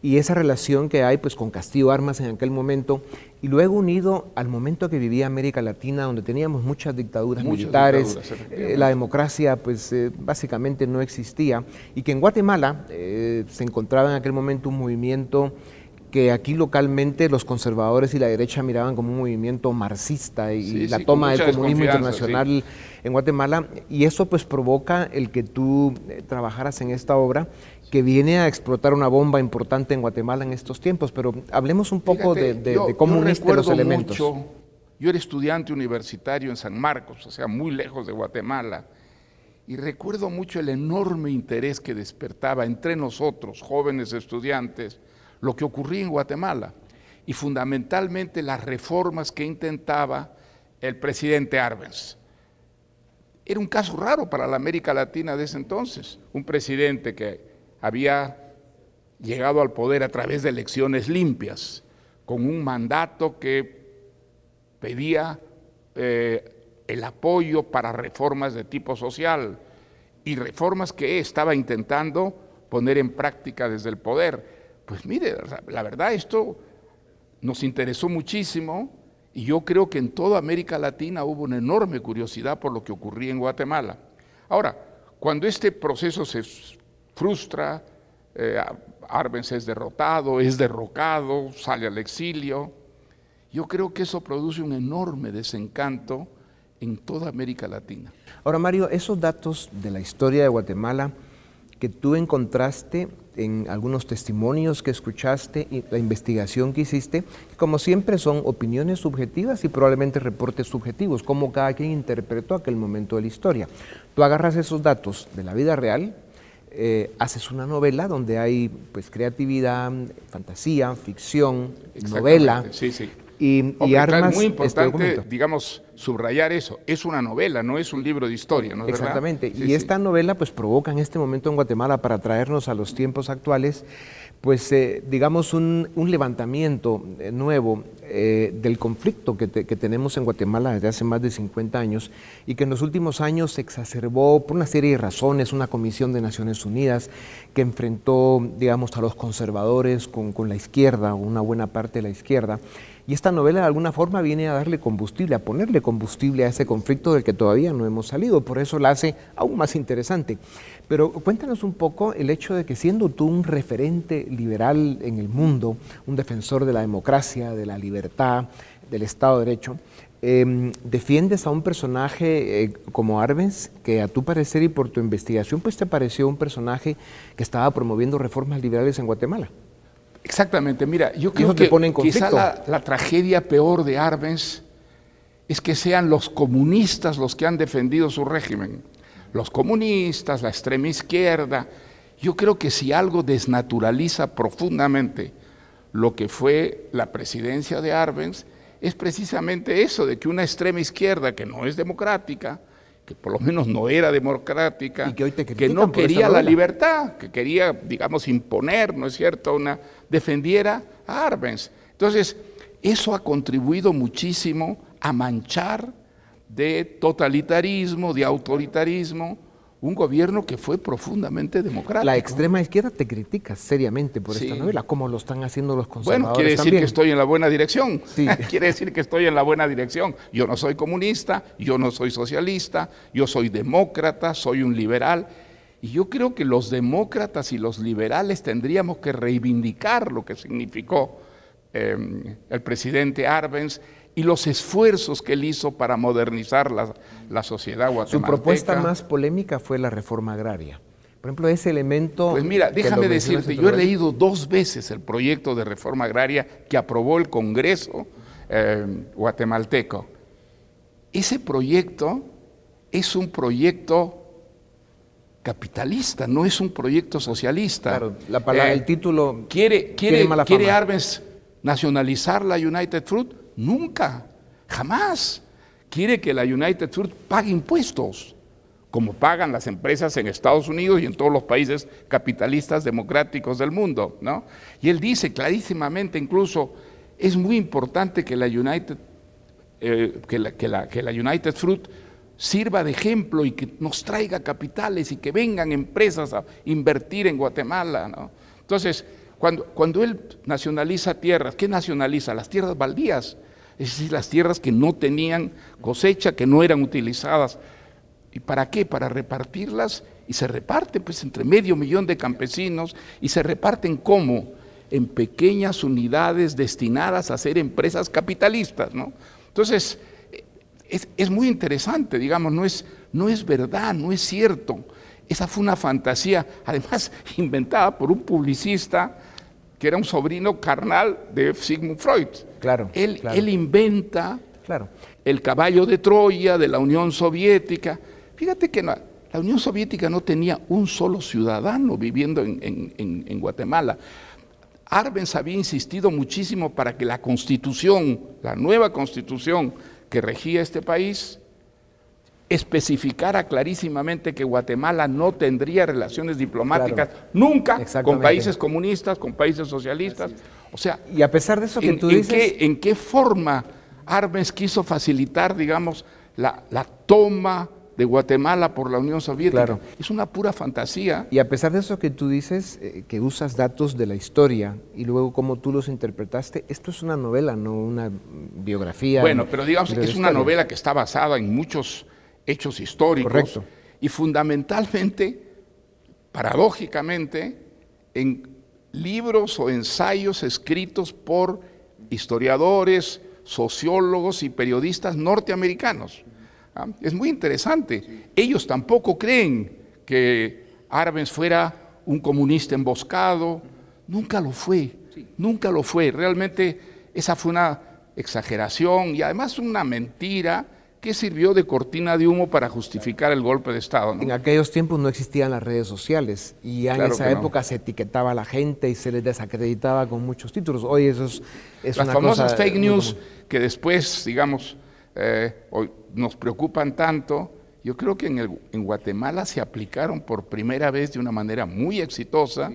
y esa relación que hay pues con Castillo Armas en aquel momento y luego unido al momento que vivía América Latina donde teníamos muchas dictaduras militares, eh, la democracia pues eh, básicamente no existía. Y que en Guatemala eh, se encontraba en aquel momento un movimiento que aquí localmente los conservadores y la derecha miraban como un movimiento marxista y la toma del comunismo internacional en Guatemala. Y eso pues provoca el que tú trabajaras en esta obra que viene a explotar una bomba importante en Guatemala en estos tiempos, pero hablemos un poco de, cómo uniste los elementos. Mucho, yo era estudiante universitario en San Marcos, o sea, muy lejos de Guatemala, y recuerdo mucho el enorme interés que despertaba entre nosotros, jóvenes estudiantes, lo que ocurría en Guatemala, y fundamentalmente las reformas que intentaba el presidente Arbenz. Era un caso raro para la América Latina de ese entonces, un presidente que había llegado al poder a través de elecciones limpias, con un mandato que pedía eh, el apoyo para reformas de tipo social y reformas que estaba intentando poner en práctica desde el poder. Pues mire, la verdad esto nos interesó muchísimo y yo creo que en toda América Latina hubo una enorme curiosidad por lo que ocurría en Guatemala. Ahora, cuando este proceso se frustra, eh, Arbenz es derrotado, es derrocado, sale al exilio. Yo creo que eso produce un enorme desencanto en toda América Latina. Ahora, Mario, esos datos de la historia de Guatemala que tú encontraste en algunos testimonios que escuchaste y la investigación que hiciste, como siempre son opiniones subjetivas y probablemente reportes subjetivos, como cada quien interpretó aquel momento de la historia. Tú agarras esos datos de la vida real, eh, haces una novela donde hay pues creatividad, fantasía, ficción, novela. Sí, sí. Y, y armas muy este importante, digamos, subrayar eso. Es una novela, no es un libro de historia, ¿no Exactamente. y esta novela pues provoca en este momento en Guatemala para traernos a los tiempos actuales pues eh, digamos un, levantamiento eh, nuevo eh, del conflicto que, tenemos en Guatemala desde hace más de 50 años y que en los últimos años se exacerbó por una serie de razones, una comisión de Naciones Unidas que enfrentó, digamos, a los conservadores con, con la izquierda, una buena parte de la izquierda, y esta novela de alguna forma viene a darle combustible, a ponerle combustible a ese conflicto del que todavía no hemos salido, por eso la hace aún más interesante. Pero cuéntanos un poco el hecho de que siendo tú un referente liberal en el mundo, un defensor de la democracia, de la libertad, del Estado de Derecho, em, defiendes a un personaje eh, como Arbenz, que a tu parecer y por tu investigación, pues te pareció un personaje que estaba promoviendo reformas liberales en Guatemala. Exactamente, mira, yo creo que quizá la, tragedia peor de Arbenz es que sean los comunistas los que han defendido su régimen. Los comunistas, la extrema izquierda. Yo creo que si algo desnaturaliza profundamente lo que fue la presidencia de Arbenz, es precisamente eso, de que una extrema izquierda que no es democrática, que por lo menos no era democrática, Y que que no quería la libertad, que quería, digamos, imponer, ¿no es cierto?, una, defendiera a Arbenz. Entonces, eso ha contribuido muchísimo a manchar de totalitarismo, de autoritarismo, un gobierno que fue profundamente democrático. La extrema izquierda te critica seriamente por Sí. esta novela, como lo están haciendo los conservadores Bueno, quiere decir también. que estoy en la buena dirección. Sí. quiere decir que estoy en la buena dirección. Yo no soy comunista, yo no soy socialista, yo soy demócrata, soy un liberal. Y yo creo que los demócratas y los liberales tendríamos que reivindicar lo que significó eh, el presidente Arbenz y los esfuerzos que él hizo para modernizar la, la sociedad Su guatemalteca. propuesta más polémica fue la reforma agraria. Por ejemplo, ese elemento... Pues mira, déjame decirte, yo he leído dos veces el proyecto de reforma agraria que aprobó el Congreso eh, guatemalteco. Ese proyecto es un proyecto capitalista, no es un proyecto socialista. Claro, la palabra, Eh, el título ¿Quiere, quiere, quiere. Arbenz nacionalizar la United Fruit? Nunca, jamás. Quiere que la United Fruit pague impuestos, como pagan las empresas en Estados Unidos y en todos los países capitalistas democráticos del mundo. ¿no? Y él dice clarísimamente, incluso, es muy importante que la United, eh, que la- que la- United Fruit sirva de ejemplo y que nos traiga capitales y que vengan empresas a invertir en Guatemala. ¿no? Entonces, cuando, cuando él nacionaliza tierras, ¿qué nacionaliza? Las tierras baldías, es decir, las tierras que no tenían cosecha, que no eran utilizadas. ¿Y para qué? Para repartirlas y se reparte pues entre medio millón de campesinos y se reparten cómo? En pequeñas unidades destinadas a ser empresas capitalistas, ¿no? Entonces, es, es muy interesante, digamos, no es, no es verdad, no es cierto. Esa fue una fantasía, además inventada por un publicista que era un sobrino carnal de Sigmund Freud. Claro, Él, claro. él inventa Claro. el caballo de Troya de la Unión Soviética. Fíjate que la, la Unión Soviética no tenía un solo ciudadano viviendo en, en- en- en Guatemala. Arbenz había insistido muchísimo para que la constitución, la nueva constitución que regía este país, especificara clarísimamente que Guatemala no tendría relaciones diplomáticas nunca con países comunistas, con países socialistas. O sea, Y a pesar de eso que ¿En, tú en dices... qué, en qué forma Arbenz quiso facilitar, digamos, la, la toma de Guatemala por la Unión Soviética? Claro. Es una pura fantasía. Y a pesar de eso que tú dices, eh, que usas datos de la historia y luego cómo tú los interpretaste, esto es una novela, no una biografía. Bueno, pero digamos que es una novela que está basada en muchos hechos históricos Correcto. y fundamentalmente, paradójicamente, en libros o ensayos escritos por historiadores, sociólogos y periodistas norteamericanos. ¿ah? Es muy interesante. Ellos tampoco creen que Arbenz fuera un comunista emboscado. Nunca lo fue. Nunca lo fue. Realmente esa fue una exageración y además una mentira que sirvió de cortina de humo para justificar el golpe de Estado. ¿no? En aquellos tiempos no existían las redes sociales y ya en Claro esa no. época se etiquetaba a la gente y se les desacreditaba con muchos títulos. Hoy eso es, es Las una famosas cosa fake news que después, digamos, eh, hoy nos preocupan tanto, yo creo que en, el- en Guatemala se aplicaron por primera vez de una manera muy exitosa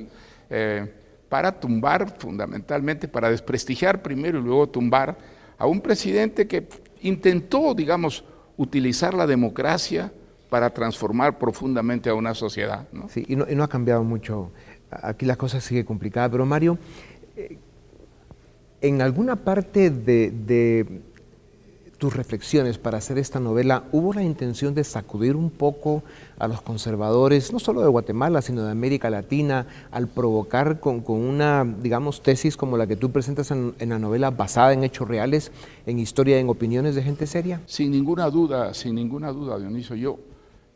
eh, para tumbar, fundamentalmente, para desprestigiar primero y luego tumbar a un presidente que intentó, digamos, utilizar la democracia para transformar profundamente a una sociedad. ¿no? Sí, y no, ha cambiado mucho. Aquí la cosa sigue complicada. Pero Mario, eh, en alguna parte de tus reflexiones para hacer esta novela, ¿hubo la intención de sacudir un poco a los conservadores, no solo de Guatemala, sino de América Latina, al provocar con, con una, digamos, tesis como la que tú presentas en, en la novela, basada en hechos reales, en historia, en opiniones de gente seria? Sin ninguna duda, sin ninguna duda, Dionisio, yo,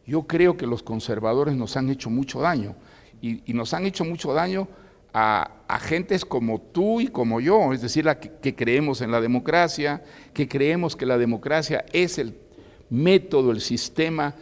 yo creo que los conservadores nos han hecho mucho daño y, y nos han hecho mucho daño a, a gentes como tú y como yo, es decir, a que, que creemos en la democracia, que creemos que la democracia es el método, el sistema,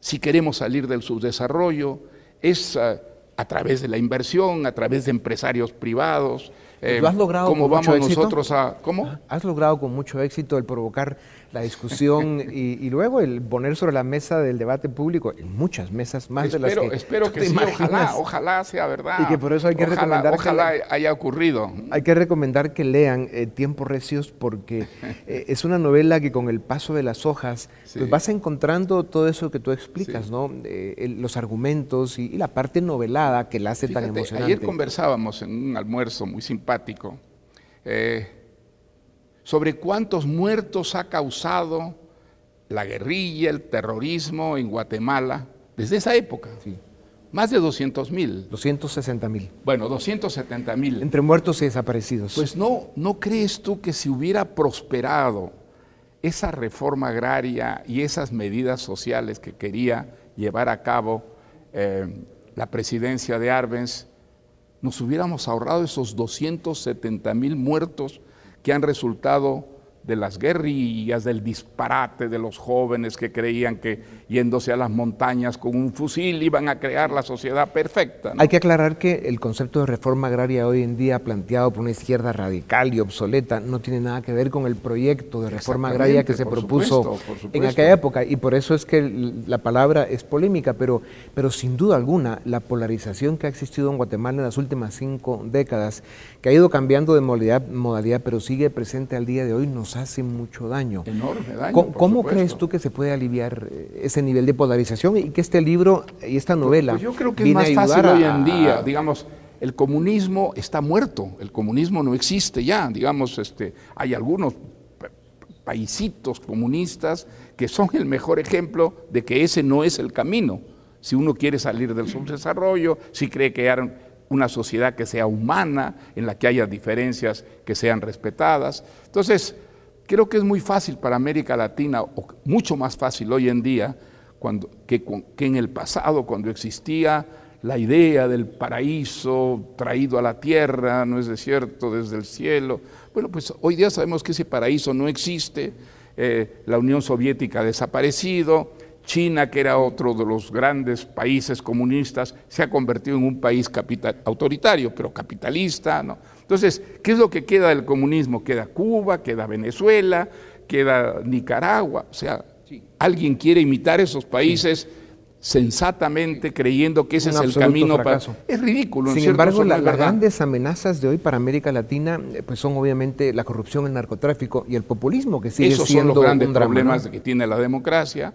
si queremos salir del subdesarrollo, es ah, a través de la inversión, a través de empresarios privados, eh, ¿Lo has logrado cómo con mucho vamos éxito? nosotros a... ¿Cómo? Has logrado con mucho éxito el provocar la discusión y, y luego el poner sobre la mesa del debate público, en muchas mesas, más de las espero, que espero que te sí, imaginas. ojalá, ojalá sea verdad. Y que por eso hay que Ojalá- recomendar que Ojalá la- haya ocurrido. Hay que recomendar que lean eh, Tiempos Recios porque eh, es una novela que con el paso de las hojas Sí. pues vas encontrando todo eso que tú explicas, ¿no? Eh, los argumentos y, y la parte novelada que la hace tan emocionante. ayer conversábamos en un almuerzo muy simpático eh, sobre cuántos muertos ha causado la guerrilla, el terrorismo en Guatemala desde esa época. Sí. Más de 200 mil. 260 mil. Bueno, 270 mil. Entre muertos y desaparecidos. Pues no, ¿no crees tú que si hubiera prosperado esa reforma agraria y esas medidas sociales que quería llevar a cabo eh, la presidencia de Arbenz, nos hubiéramos ahorrado esos 270 mil muertos que han resultado de las guerrillas, del disparate de los jóvenes que creían que yéndose a las montañas con un fusil iban a crear la sociedad perfecta. ¿no? Hay que aclarar que el concepto de reforma agraria hoy en día planteado por una izquierda radical y obsoleta no tiene nada que ver con el proyecto de reforma agraria que se propuso supuesto, en aquella época y por eso es que la palabra es polémica, pero, pero sin duda alguna la polarización que ha existido en Guatemala en las últimas cinco décadas, que ha ido cambiando de modalidad, modalidad pero sigue presente al día de hoy, nos hace mucho daño. Enorme daño, ¿Cómo, cómo crees tú que se puede aliviar eh, ese nivel de polarización y que este libro y esta novela Pues yo creo que es más a fácil ayudar hoy a- en día, a- digamos, el comunismo está muerto, el comunismo no existe ya, digamos, este, hay algunos pa- paisitos comunistas que son el mejor ejemplo de que ese no es el camino. Si uno quiere salir del subdesarrollo, si cree que hay una sociedad que sea humana, en la que haya diferencias que sean respetadas. Entonces, creo que es muy fácil para América Latina, o mucho más fácil hoy en día, cuando, que, que en el pasado, cuando existía la idea del paraíso traído a la tierra, no es cierto, desde el cielo. Bueno, pues hoy día sabemos que ese paraíso no existe, eh, la Unión Soviética ha desaparecido, China, que era otro de los grandes países comunistas, se ha convertido en un país capital- autoritario, pero capitalista. ¿no? Entonces, ¿qué es lo que queda del comunismo? Queda Cuba, queda Venezuela, queda Nicaragua. O sea, alguien quiere imitar esos países sensatamente creyendo que ese Un es el camino para... fracaso. Es ridículo. ¿no es Sin embargo, la- las grandes amenazas de hoy para América Latina eh, pues son obviamente la corrupción, el narcotráfico y el populismo, que sigue Esos son siendo los grandes un drama, problemas ¿no? que tiene la democracia.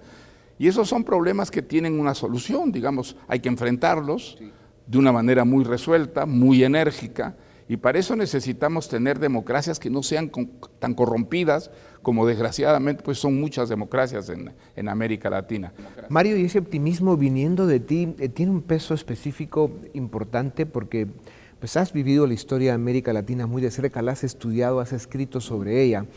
Y esos son problemas que tienen una solución, digamos, hay que enfrentarlos de una manera muy resuelta, muy enérgica. Y para eso necesitamos tener democracias que no sean con- tan corrompidas como desgraciadamente pues son muchas democracias en, en América Latina. Mario, y ese optimismo viniendo de ti eh, tiene un peso específico importante porque pues has vivido la historia de América Latina muy de cerca, la has estudiado, has escrito sobre ella.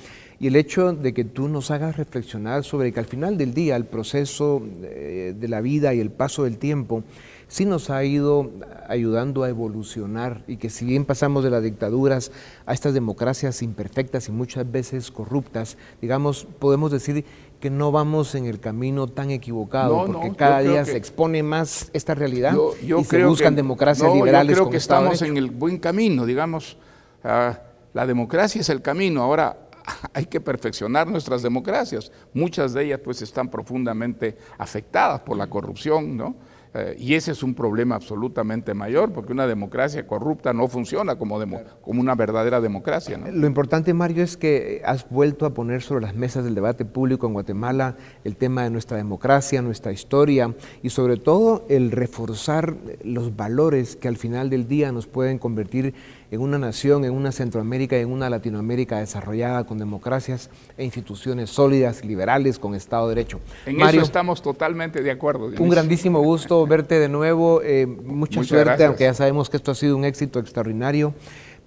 Y el hecho de que tú nos hagas reflexionar sobre que al final del día el proceso eh, de la vida y el paso del tiempo sí nos ha ido ayudando a evolucionar y que si bien pasamos de las dictaduras a estas democracias imperfectas y muchas veces corruptas, digamos, podemos decir que no vamos en el camino tan equivocado, No, porque cada día que- se expone más esta realidad Yo, yo y se creo buscan que, democracias no, liberales Yo creo que estamos en el buen camino, digamos. ah, la democracia es el camino. Ahora hay que perfeccionar nuestras democracias. Muchas de ellas pues están profundamente afectadas por la corrupción, ¿no? Eh, y ese es un problema absolutamente mayor, porque una democracia corrupta no funciona como, demo- como una verdadera democracia. ¿no? Lo importante, Mario, es que has vuelto a poner sobre las mesas del debate público en Guatemala el tema de nuestra democracia, nuestra historia y sobre todo el reforzar los valores que al final del día nos pueden convertir en una nación, en una Centroamérica y en una Latinoamérica desarrollada con democracias e instituciones sólidas, liberales, con Estado de Derecho. En Mario, eso estamos totalmente de acuerdo. un grandísimo gusto verte de nuevo. eh, mucha Muchas suerte, gracias. aunque ya sabemos que esto ha sido un éxito extraordinario,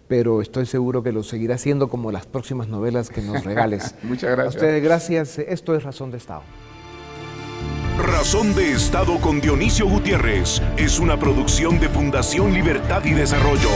pero estoy seguro que lo seguirá haciendo como las próximas novelas que nos regales. Muchas gracias. A ustedes, gracias. Esto es Razón de Estado. Razón de Estado con Dionisio Gutiérrez es una producción de Fundación Libertad y Desarrollo.